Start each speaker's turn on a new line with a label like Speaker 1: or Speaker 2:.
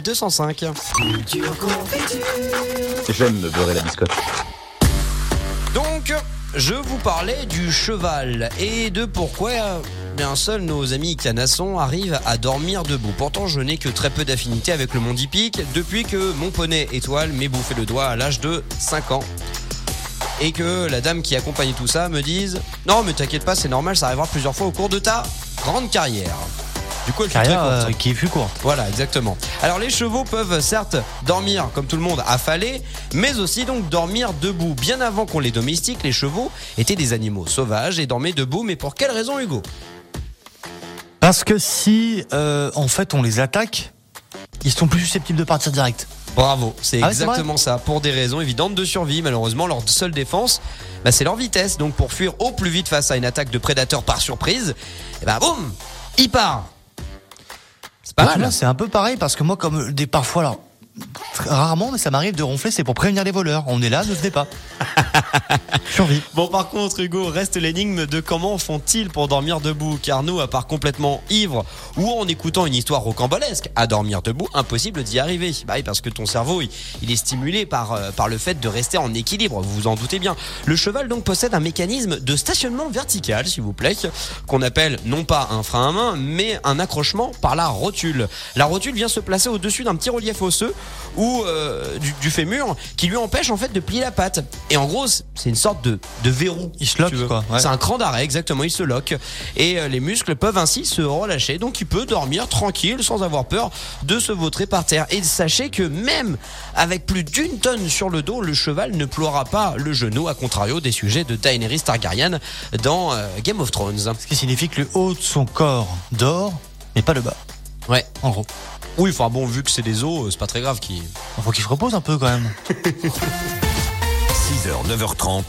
Speaker 1: 205.
Speaker 2: J'aime me beurrer la biscotte.
Speaker 1: Donc, je vous parlais du cheval et de pourquoi euh, bien seuls nos amis canassons arrivent à dormir debout. Pourtant, je n'ai que très peu d'affinité avec le monde hippique depuis que mon poney étoile m'ait bouffé le doigt à l'âge de 5 ans. Et que la dame qui accompagne tout ça me dise Non, mais t'inquiète pas, c'est normal, ça arrivera plusieurs fois au cours de ta grande carrière. Du coup, elle fut très
Speaker 3: Carrière
Speaker 1: courte.
Speaker 3: euh, qui fut courte.
Speaker 1: Voilà, exactement. Alors les chevaux peuvent certes dormir comme tout le monde affalés, mais aussi donc dormir debout. Bien avant qu'on les domestique, les chevaux étaient des animaux sauvages et dormaient debout. Mais pour quelle raison, Hugo?
Speaker 3: Parce que si euh, en fait on les attaque, ils sont plus susceptibles de partir direct.
Speaker 1: Bravo, c'est
Speaker 3: Ah ouais,
Speaker 1: exactement ça. Pour des raisons évidentes de survie, malheureusement, leur seule défense, bah, c'est leur vitesse. Donc pour fuir au plus vite face à une attaque de prédateurs par surprise, et ben boum, il part. C'est pas
Speaker 3: Bah,
Speaker 1: mal.
Speaker 3: C'est un peu pareil parce que moi comme des parfois alors très rarement mais ça m'arrive de ronfler, c'est pour prévenir les voleurs. On est là, ne venez pas. Survie.
Speaker 1: Bon, par contre, Hugo, reste l'énigme de comment font-ils pour dormir debout? Car nous, à part complètement ivre ou en écoutant une histoire rocambolesque, à dormir debout, impossible d'y arriver. Bah oui, parce que ton cerveau, il, il est stimulé par, euh, par le fait de rester en équilibre, vous vous en doutez bien. Le cheval, donc, possède un mécanisme de stationnement vertical, s'il vous plaît, qu'on appelle non pas un frein à main, mais un accrochement par la rotule. La rotule vient se placer au-dessus d'un petit relief osseux ou euh, du, du fémur qui lui empêche en fait de plier la patte. Et en gros, c'est une sorte de, de verrou.
Speaker 3: Il se lock, quoi, ouais.
Speaker 1: C'est un cran d'arrêt, exactement. Il se lock. Et euh, les muscles peuvent ainsi se relâcher. Donc il peut dormir tranquille sans avoir peur de se vautrer par terre. Et sachez que même avec plus d'une tonne sur le dos, le cheval ne ploiera pas le genou, à contrario des sujets de Daenerys Targaryen dans euh, Game of Thrones.
Speaker 3: Ce qui signifie que le haut de son corps dort, mais pas le bas.
Speaker 1: Ouais.
Speaker 3: En gros.
Speaker 1: Oui, enfin bon, vu que c'est des os, euh, c'est pas très grave qui.
Speaker 3: Faut qu'il se repose un peu quand même.
Speaker 4: 6h, 9h30,